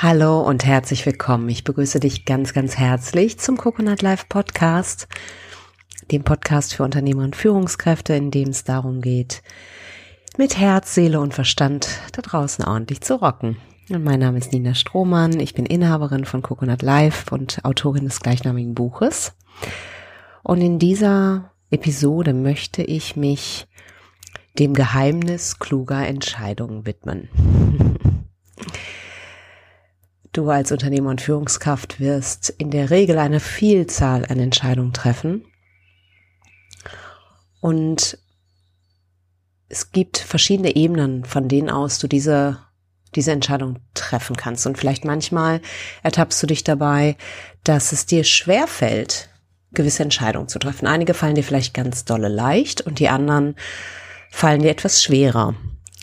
Hallo und herzlich willkommen. Ich begrüße dich ganz, ganz herzlich zum Coconut Life Podcast, dem Podcast für Unternehmer und Führungskräfte, in dem es darum geht, mit Herz, Seele und Verstand da draußen ordentlich zu rocken. Und mein Name ist Nina Strohmann. Ich bin Inhaberin von Coconut Life und Autorin des gleichnamigen Buches. Und in dieser Episode möchte ich mich dem Geheimnis kluger Entscheidungen widmen. Du als Unternehmer und Führungskraft wirst in der Regel eine Vielzahl an Entscheidungen treffen. Und es gibt verschiedene Ebenen, von denen aus du diese, diese Entscheidung treffen kannst. Und vielleicht manchmal ertappst du dich dabei, dass es dir schwer fällt, gewisse Entscheidungen zu treffen. Einige fallen dir vielleicht ganz dolle leicht und die anderen fallen dir etwas schwerer.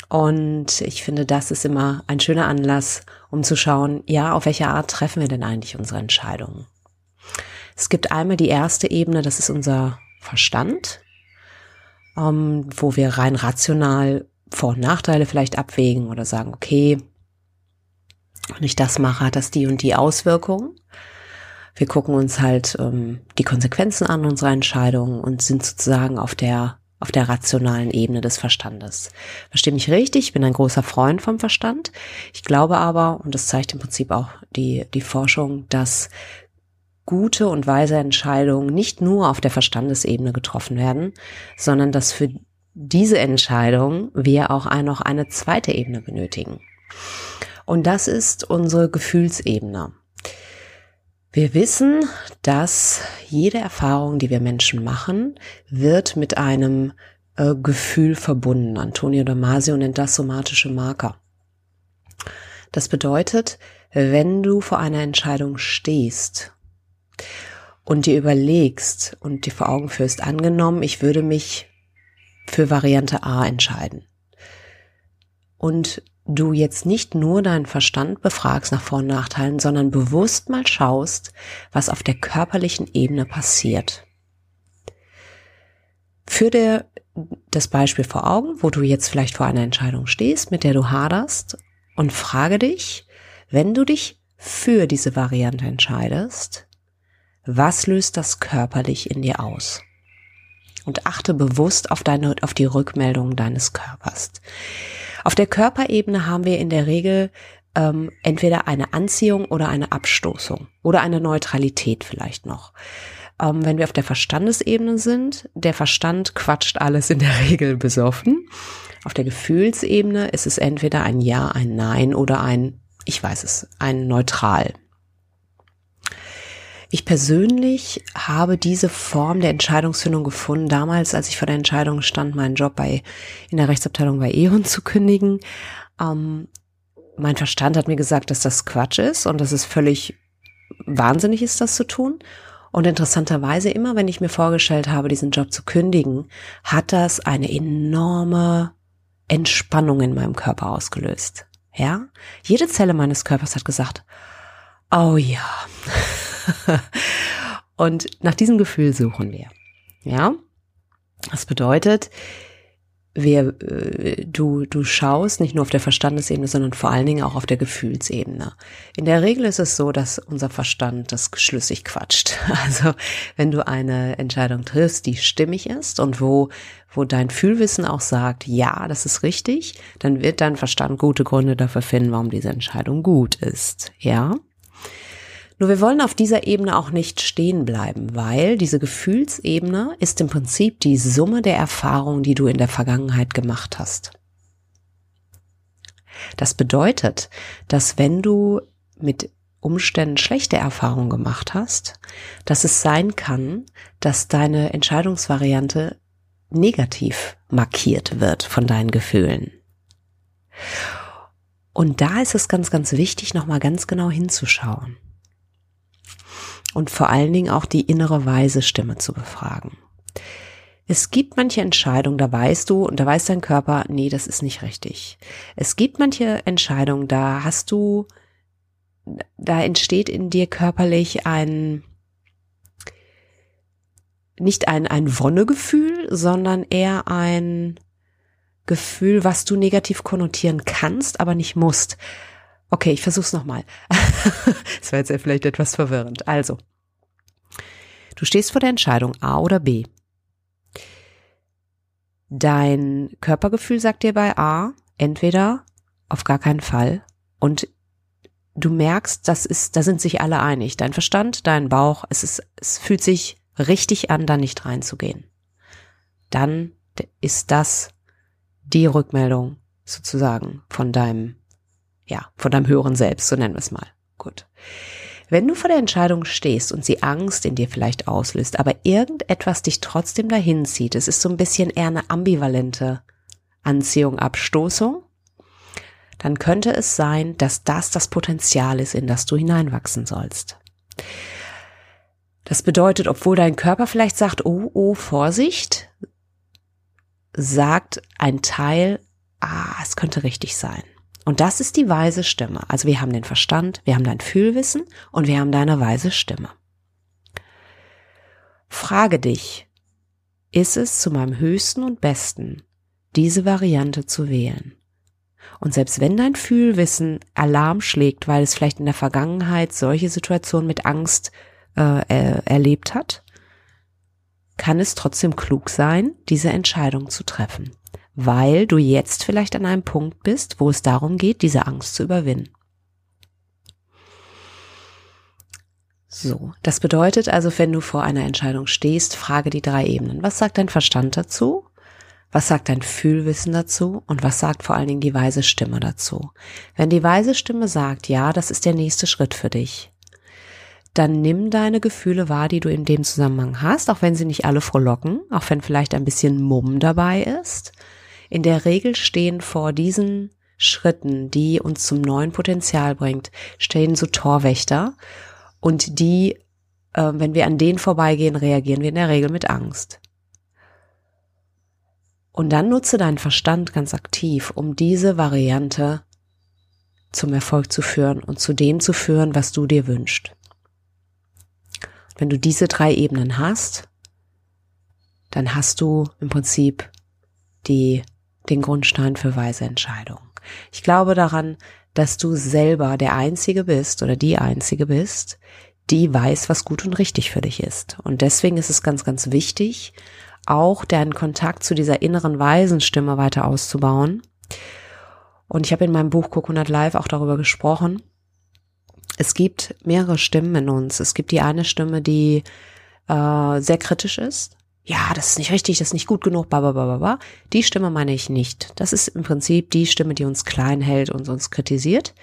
Und ich finde, das ist immer ein schöner Anlass, um zu schauen, ja, auf welche Art treffen wir denn eigentlich unsere Entscheidungen? Es gibt einmal die erste Ebene, das ist unser Verstand, ähm, wo wir rein rational Vor- und Nachteile vielleicht abwägen oder sagen, okay, wenn ich das mache, hat das die und die Auswirkungen. Wir gucken uns halt ähm, die Konsequenzen an unserer Entscheidung und sind sozusagen auf der auf der rationalen Ebene des Verstandes. Verstehe mich richtig, ich bin ein großer Freund vom Verstand. Ich glaube aber, und das zeigt im Prinzip auch die, die Forschung, dass gute und weise Entscheidungen nicht nur auf der Verstandesebene getroffen werden, sondern dass für diese Entscheidung wir auch noch eine zweite Ebene benötigen. Und das ist unsere Gefühlsebene. Wir wissen, dass jede Erfahrung, die wir Menschen machen, wird mit einem äh, Gefühl verbunden. Antonio Damasio nennt das somatische Marker. Das bedeutet, wenn du vor einer Entscheidung stehst und dir überlegst und dir vor Augen führst, angenommen, ich würde mich für Variante A entscheiden. Und du jetzt nicht nur deinen Verstand befragst nach Vor- und Nachteilen, sondern bewusst mal schaust, was auf der körperlichen Ebene passiert. Führ dir das Beispiel vor Augen, wo du jetzt vielleicht vor einer Entscheidung stehst, mit der du haderst und frage dich, wenn du dich für diese Variante entscheidest, was löst das körperlich in dir aus? Und achte bewusst auf deine, auf die Rückmeldung deines Körpers. Auf der Körperebene haben wir in der Regel ähm, entweder eine Anziehung oder eine Abstoßung oder eine Neutralität vielleicht noch. Ähm, wenn wir auf der Verstandesebene sind, der Verstand quatscht alles in der Regel besoffen. Auf der Gefühlsebene ist es entweder ein Ja, ein Nein oder ein, ich weiß es, ein Neutral. Ich persönlich habe diese Form der Entscheidungsfindung gefunden, damals, als ich vor der Entscheidung stand, meinen Job bei, in der Rechtsabteilung bei E.ON zu kündigen. Ähm, mein Verstand hat mir gesagt, dass das Quatsch ist und dass es völlig wahnsinnig ist, das zu tun. Und interessanterweise, immer wenn ich mir vorgestellt habe, diesen Job zu kündigen, hat das eine enorme Entspannung in meinem Körper ausgelöst. Ja? Jede Zelle meines Körpers hat gesagt, oh ja, und nach diesem Gefühl suchen wir. Ja? Das bedeutet, wir, äh, du, du schaust nicht nur auf der Verstandesebene, sondern vor allen Dingen auch auf der Gefühlsebene. In der Regel ist es so, dass unser Verstand das schlüssig quatscht. Also wenn du eine Entscheidung triffst, die stimmig ist und wo, wo dein Fühlwissen auch sagt, ja, das ist richtig, dann wird dein Verstand gute Gründe dafür finden, warum diese Entscheidung gut ist. Ja? Nur wir wollen auf dieser Ebene auch nicht stehen bleiben, weil diese Gefühlsebene ist im Prinzip die Summe der Erfahrungen, die du in der Vergangenheit gemacht hast. Das bedeutet, dass wenn du mit Umständen schlechte Erfahrungen gemacht hast, dass es sein kann, dass deine Entscheidungsvariante negativ markiert wird von deinen Gefühlen. Und da ist es ganz, ganz wichtig, nochmal ganz genau hinzuschauen und vor allen Dingen auch die innere weise Stimme zu befragen. Es gibt manche Entscheidungen, da weißt du und da weiß dein Körper, nee, das ist nicht richtig. Es gibt manche Entscheidungen, da hast du, da entsteht in dir körperlich ein, nicht ein, ein Wonnegefühl, sondern eher ein Gefühl, was du negativ konnotieren kannst, aber nicht musst. Okay, ich versuch's nochmal. das war jetzt ja vielleicht etwas verwirrend. Also, du stehst vor der Entscheidung A oder B. Dein Körpergefühl sagt dir bei A, entweder auf gar keinen Fall und du merkst, das ist, da sind sich alle einig. Dein Verstand, dein Bauch, es ist, es fühlt sich richtig an, da nicht reinzugehen. Dann ist das die Rückmeldung sozusagen von deinem, ja, von deinem höheren Selbst, so nennen wir es mal. Gut. Wenn du vor der Entscheidung stehst und sie Angst in dir vielleicht auslöst, aber irgendetwas dich trotzdem dahin zieht, es ist so ein bisschen eher eine ambivalente Anziehung, Abstoßung, dann könnte es sein, dass das das Potenzial ist, in das du hineinwachsen sollst. Das bedeutet, obwohl dein Körper vielleicht sagt, oh, oh, Vorsicht, sagt ein Teil, ah, es könnte richtig sein. Und das ist die weise Stimme. Also wir haben den Verstand, wir haben dein Fühlwissen und wir haben deine weise Stimme. Frage dich, ist es zu meinem höchsten und besten, diese Variante zu wählen? Und selbst wenn dein Fühlwissen Alarm schlägt, weil es vielleicht in der Vergangenheit solche Situationen mit Angst äh, erlebt hat, kann es trotzdem klug sein, diese Entscheidung zu treffen, weil du jetzt vielleicht an einem Punkt bist, wo es darum geht, diese Angst zu überwinden. So, das bedeutet also, wenn du vor einer Entscheidung stehst, frage die drei Ebenen. Was sagt dein Verstand dazu? Was sagt dein Fühlwissen dazu? Und was sagt vor allen Dingen die weise Stimme dazu? Wenn die weise Stimme sagt, ja, das ist der nächste Schritt für dich, dann nimm deine Gefühle wahr, die du in dem Zusammenhang hast, auch wenn sie nicht alle frohlocken, auch wenn vielleicht ein bisschen Mumm dabei ist. In der Regel stehen vor diesen Schritten, die uns zum neuen Potenzial bringt, stehen so Torwächter und die, äh, wenn wir an denen vorbeigehen, reagieren wir in der Regel mit Angst. Und dann nutze deinen Verstand ganz aktiv, um diese Variante zum Erfolg zu führen und zu dem zu führen, was du dir wünschst. Wenn du diese drei Ebenen hast, dann hast du im Prinzip die, den Grundstein für weise Entscheidungen. Ich glaube daran, dass du selber der Einzige bist oder die Einzige bist, die weiß, was gut und richtig für dich ist. Und deswegen ist es ganz, ganz wichtig, auch deinen Kontakt zu dieser inneren Weisenstimme weiter auszubauen. Und ich habe in meinem Buch Coconut Live auch darüber gesprochen, es gibt mehrere Stimmen in uns. Es gibt die eine Stimme, die äh, sehr kritisch ist. Ja, das ist nicht richtig, das ist nicht gut genug, bababababa. Die Stimme meine ich nicht. Das ist im Prinzip die Stimme, die uns klein hält und uns kritisiert.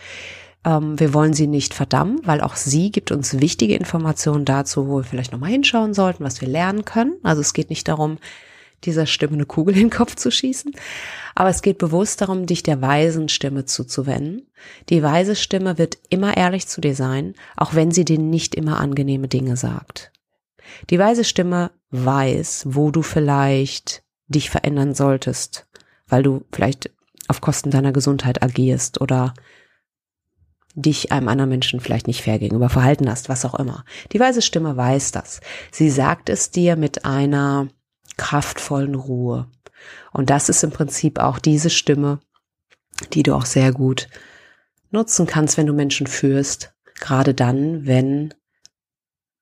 Ähm, wir wollen sie nicht verdammen, weil auch sie gibt uns wichtige Informationen dazu, wo wir vielleicht nochmal hinschauen sollten, was wir lernen können. Also es geht nicht darum, dieser Stimme eine Kugel in den Kopf zu schießen. Aber es geht bewusst darum, dich der weisen Stimme zuzuwenden. Die weise Stimme wird immer ehrlich zu dir sein, auch wenn sie dir nicht immer angenehme Dinge sagt. Die weise Stimme weiß, wo du vielleicht dich verändern solltest, weil du vielleicht auf Kosten deiner Gesundheit agierst oder dich einem anderen Menschen vielleicht nicht fair gegenüber verhalten hast, was auch immer. Die weise Stimme weiß das. Sie sagt es dir mit einer kraftvollen Ruhe. Und das ist im Prinzip auch diese Stimme, die du auch sehr gut nutzen kannst, wenn du Menschen führst. Gerade dann, wenn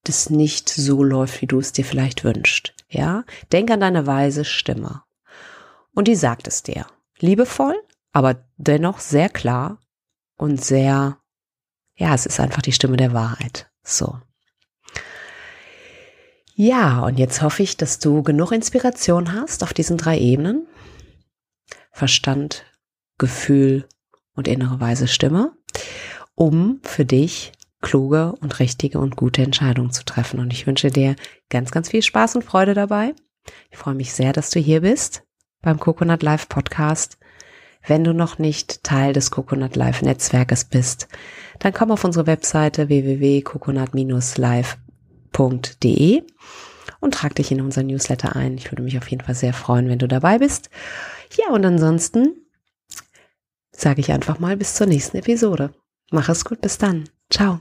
das nicht so läuft, wie du es dir vielleicht wünschst. Ja? Denk an deine weise Stimme. Und die sagt es dir. Liebevoll, aber dennoch sehr klar und sehr, ja, es ist einfach die Stimme der Wahrheit. So. Ja, und jetzt hoffe ich, dass du genug Inspiration hast auf diesen drei Ebenen. Verstand, Gefühl und innere weise Stimme, um für dich kluge und richtige und gute Entscheidungen zu treffen. Und ich wünsche dir ganz, ganz viel Spaß und Freude dabei. Ich freue mich sehr, dass du hier bist beim Coconut Live Podcast. Wenn du noch nicht Teil des Coconut Live Netzwerkes bist, dann komm auf unsere Webseite www.coconut-live.com www.ecom.de und trag dich in unser Newsletter ein. Ich würde mich auf jeden Fall sehr freuen, wenn du dabei bist. Ja, und ansonsten sage ich einfach mal bis zur nächsten Episode. Mach es gut, bis dann. Ciao.